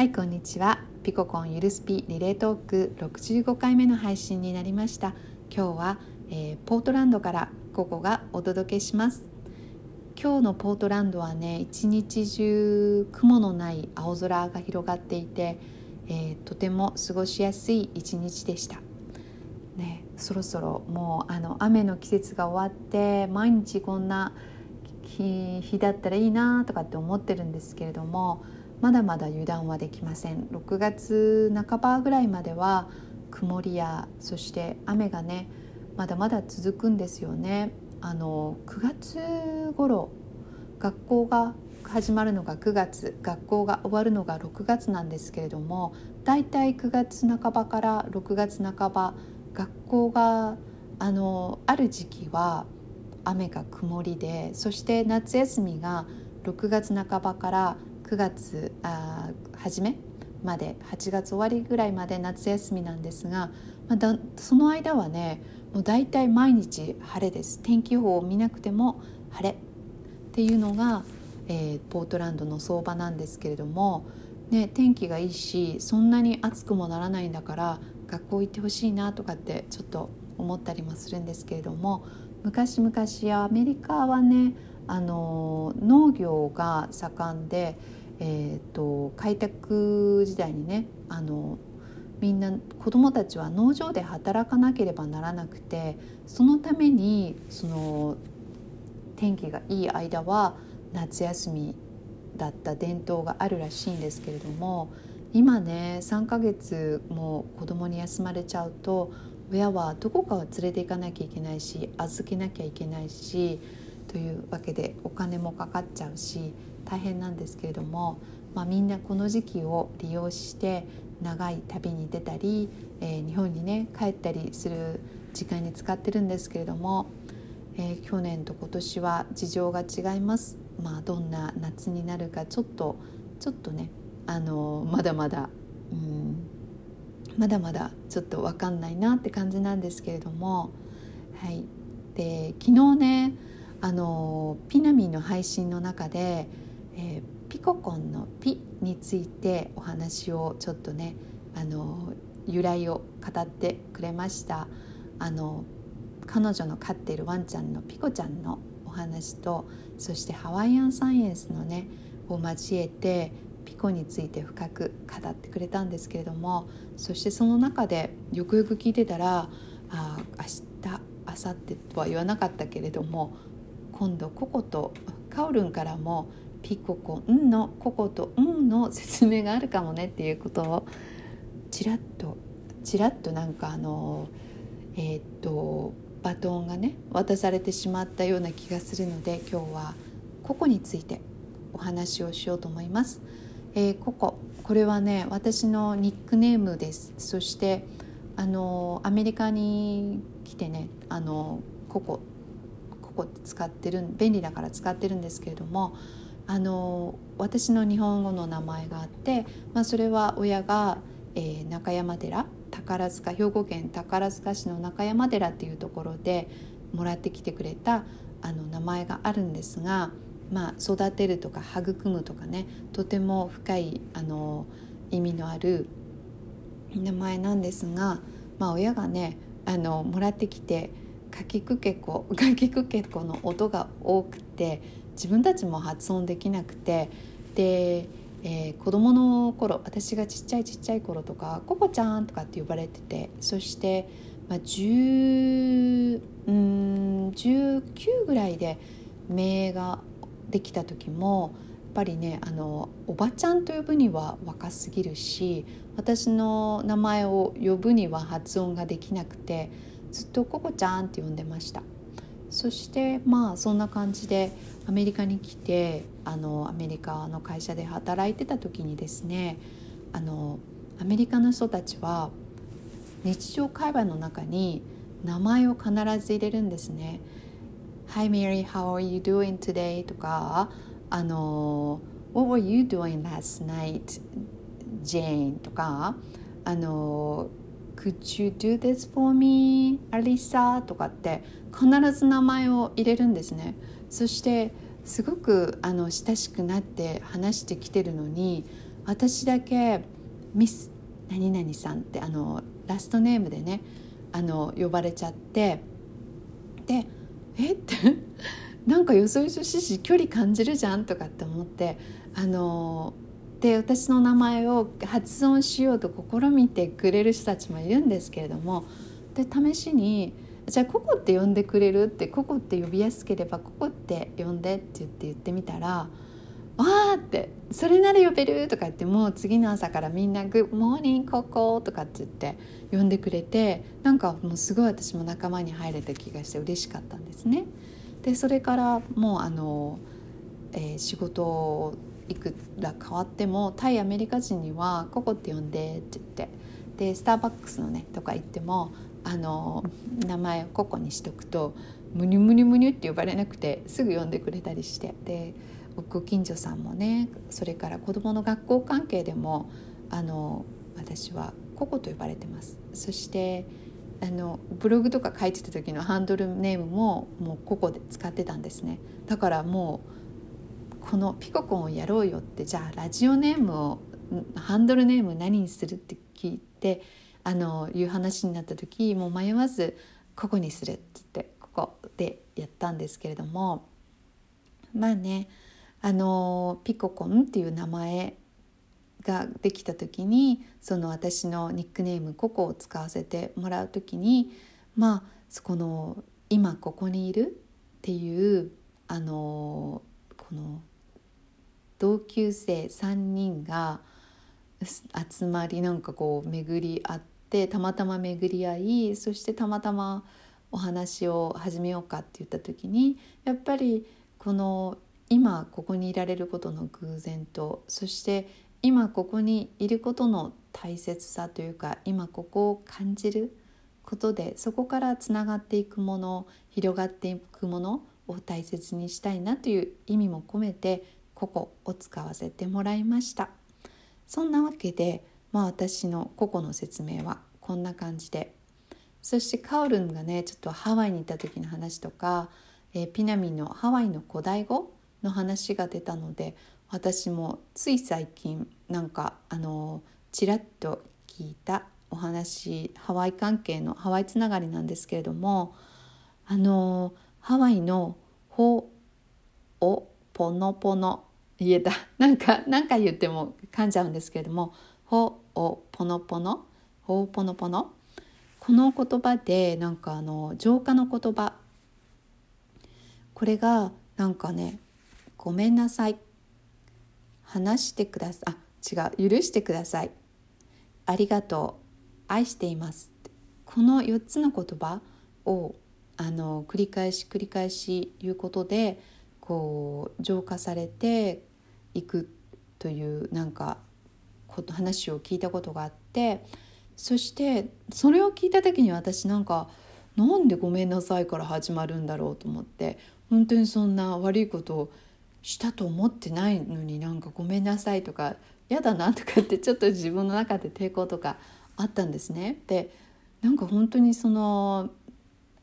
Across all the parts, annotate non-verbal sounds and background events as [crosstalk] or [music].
はいこんにちは。ピココンゆるスピリレートーク65回目の配信になりました。今日は、えー、ポートランドからココがお届けします。今日のポートランドはね一日中雲のない青空が広がっていて、えー、とても過ごしやすい一日でした。ね、そろそろもうあの雨の季節が終わって毎日こんな日日だったらいいなとかって思ってるんですけれどもまだまだ油断はできません。6月半ばぐらいまでは曇りやそして雨がねまだまだ続くんですよね。あの9月頃学校が始まるのが9月学校が終わるのが6月なんですけれどもだいたい9月半ばから6月半ば学校があのある時期は雨が曇りでそして夏休みが6月半ばから9月あ初めまで8月終わりぐらいまで夏休みなんですが、ま、だその間はねもう大体毎日晴れです。天気予報を見なくても晴れっていうのが、えー、ポートランドの相場なんですけれども、ね、天気がいいしそんなに暑くもならないんだから学校行ってほしいなとかってちょっと思ったりもするんですけれども昔々アメリカはねあの農業が盛んでえーと、開拓時代にねあのみんな子どもたちは農場で働かなければならなくてそのためにその天気がいい間は夏休みだった伝統があるらしいんですけれども今ね3ヶ月も子供に休まれちゃうと親はどこかを連れて行かなきゃいけないし預けなきゃいけないしというわけでお金もかかっちゃうし大変なんですけれども、まあ、みんなこの時期を利用して長い旅に出たり、えー、日本にね帰ったりする時間に使ってるんですけれども、えー、去年と今年は事情が違います。まあ、どんな夏になるかちょっとちょっとねあのまだまだうんまだまだちょっと分かんないなって感じなんですけれども、はい、で昨日ねあのピナミの配信の中でえー、ピココンの「ピ」についてお話をちょっとねあの由来を語ってくれました。あの彼女の飼っているワンちゃんのピコちゃんのお話とそしてハワイアンサイエンスのねを交えてピコについて深く語ってくれたんですけれどもそしてその中でよくよく聞いてたらあ明日明後日とは言わなかったけれども今度ココとカオルンからもピココンのココとンの説明があるかもねっていうことをちらっとちらっとなんかあのえー、っとバトンがね渡されてしまったような気がするので今日はココについてお話をしようと思います。えー、ココこれはね私のニックネームですそしてあのアメリカに来てねあのココココって使ってる便利だから使ってるんですけれどもあの私の日本語の名前があって、まあ、それは親が、えー、中山寺宝塚兵庫県宝塚市の中山寺っていうところでもらってきてくれたあの名前があるんですが、まあ、育てるとか育むとかねとても深いあの意味のある名前なんですが、まあ、親がねあのもらってきてかきくけこ [laughs] かきくけこの音が多くて自分たちも発音できなくてで、えー、子供の頃私がちっちゃいちっちゃい頃とか「ココちゃん」とかって呼ばれててそして、まあ、10うん19ぐらいで名ができた時もやっぱりねあのおばちゃんと呼ぶには若すぎるし私の名前を呼ぶには発音ができなくてずっと「ココちゃん」って呼んでました。そしてまあそんな感じでアメリカに来てあのアメリカの会社で働いてた時にですねあのアメリカの人たちは日常会話の中に名前を必ず入れるんですね。Hi Mary, how are you doing today? とかあの What were you doing last night? Jane? とかあの Could you do this for me? アリサとかって必ず名前を入れるんですねそしてすごくあの親しくなって話してきてるのに私だけミス何々さんってあのラストネームでねあの呼ばれちゃってでえ？っ [laughs] てなんかよそよそしし距離感じるじゃんとかって思ってあので私の名前を発音しようと試みてくれる人たちもいるんですけれどもで試しに「じゃあココって呼んでくれる?」って「ココって呼びやすければココって呼んで」って言って言ってみたら「わーってそれなら呼べる」とか言ってもう次の朝からみんな「グッモーニングココ」とかって言って呼んでくれてなんかもうすごい私も仲間に入れた気がして嬉しかったんですね。でそれからもうあの、えー、仕事いくら変わっても対アメリカ人には「ココって呼んで」って言って。でスターバックスのねとか行ってもあの名前をココにしとくと「ムニュムニュムニュ」って呼ばれなくてすぐ呼んでくれたりして。でご近所さんもねそれから子どもの学校関係でもあの私はココと呼ばれてます。そしてあのブログとか書いてた時のハンドルネームももうココで使ってたんですね。だからもうこのピココンをやろうよってじゃあラジオネームをハンドルネーム何にするって聞いてあのいう話になった時もう迷わずここにするって言ってここでやったんですけれどもまあねあのピココンっていう名前ができた時にその私のニックネームココを使わせてもらう時にまあそこの今ここにいるっていうあのこの同級生3人が集まりなんかこう巡り合ってたまたま巡り合いそしてたまたまお話を始めようかって言った時にやっぱりこの今ここにいられることの偶然とそして今ここにいることの大切さというか今ここを感じることでそこからつながっていくもの広がっていくものを大切にしたいなという意味も込めてここを使わせてもらいました。そんなわけで、まあ、私の個々の説明はこんな感じで。そしてカオルンがねちょっとハワイに行った時の話とか、えー、ピナミのハワイの古代語の話が出たので私もつい最近なんかあのちらっと聞いたお話ハワイ関係のハワイつながりなんですけれどもあのハワイの「ほ」「お」「ぽのぽの」言えた。[laughs] なんか何回言っても噛んじゃうんですけれども「ほおぽのぽの」「ほおぽのぽの」この言葉でなんかあの浄化の言葉。これがなんかね「ごめんなさい」「話してください」あ違う「許してください」「ありがとう」「愛しています」この4つの言葉をあの繰り返し繰り返し言うことでこう浄化されていくというなんかこと話を聞いたことがあってそしてそれを聞いた時に私なんかなんで「ごめんなさい」から始まるんだろうと思って本当にそんな悪いことをしたと思ってないのになんか「ごめんなさい」とか「嫌だな」とかってちょっと自分の中で抵抗とかあったんですね。でなんか本当にその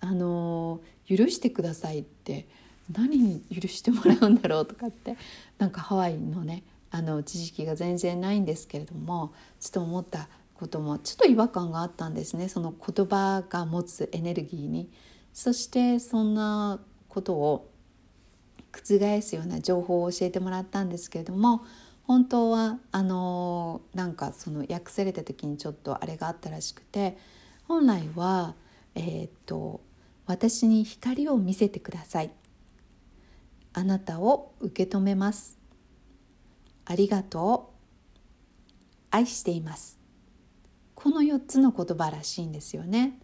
あの許してくださいって何に許してもらうんだろうとかってなんかハワイのねあの知識が全然ないんですけれどもちょっと思ったこともちょっと違和感があったんですねその言葉が持つエネルギーに。そしてそんなことを覆すような情報を教えてもらったんですけれども本当はあのなんかその訳された時にちょっとあれがあったらしくて本来はえー、っと私に光を見せてくださいあなたを受け止めます。ありがとう。愛しています。この4つの言葉らしいんですよね。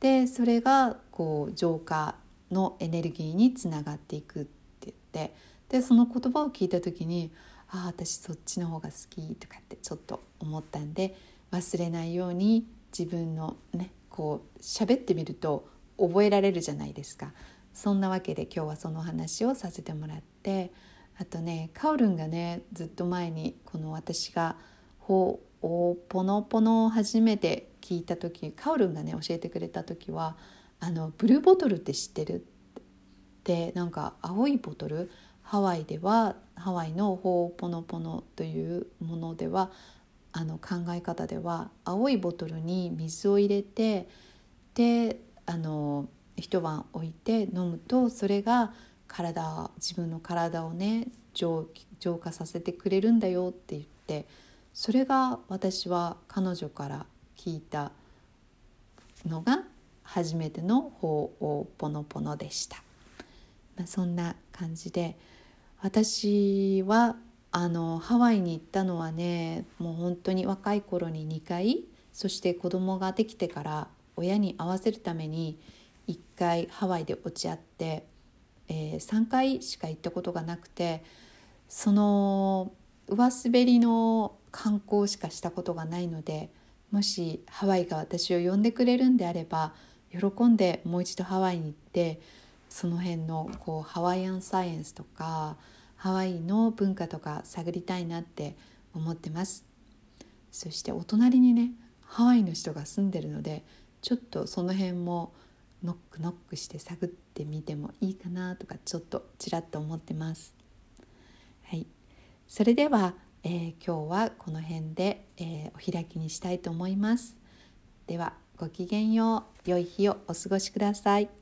でそれがこう浄化のエネルギーにつながっていくって言ってでその言葉を聞いた時にああ私そっちの方が好きとかってちょっと思ったんで忘れないように自分のねこう喋ってみると覚えられるじゃないですか。そんなわけで今日はその話をさせてもらってあとねカオルンがねずっと前にこの私が「ほおポノポノ」を初めて聞いた時カオルンがね教えてくれた時は「あのブルーボトルって知ってる?」ってなんか青いボトル？ハワイではハワイのホーポノポノというものではあの考え方では青いボトルに水を入れてであの一晩置いて飲むとそれが体自分の体をね浄化させてくれるんだよって言ってそれが私は彼女から聞いたのが初めての「ほうおぽのぽの」でした。まあ、そんな感じで私はあのハワイに行ったのはねもう本当に若い頃に2回そして子供ができてから親に合わせるために1回ハワイで落ち合って、えー、3回しか行ったことがなくてその上滑りの観光しかしたことがないのでもしハワイが私を呼んでくれるんであれば喜んでもう一度ハワイに行ってその辺のこうハワイアンサイエンスとかハワイの文化とか探りたいなって思ってます。そしてお隣にねハワイの人が住んでるのでちょっとその辺もノックノックして探ってみてもいいかなとかちょっとちらっと思ってます。はい。それでは、えー、今日はこの辺で、えー、お開きにしたいと思います。ではごきげんよう。良い日をお過ごしください。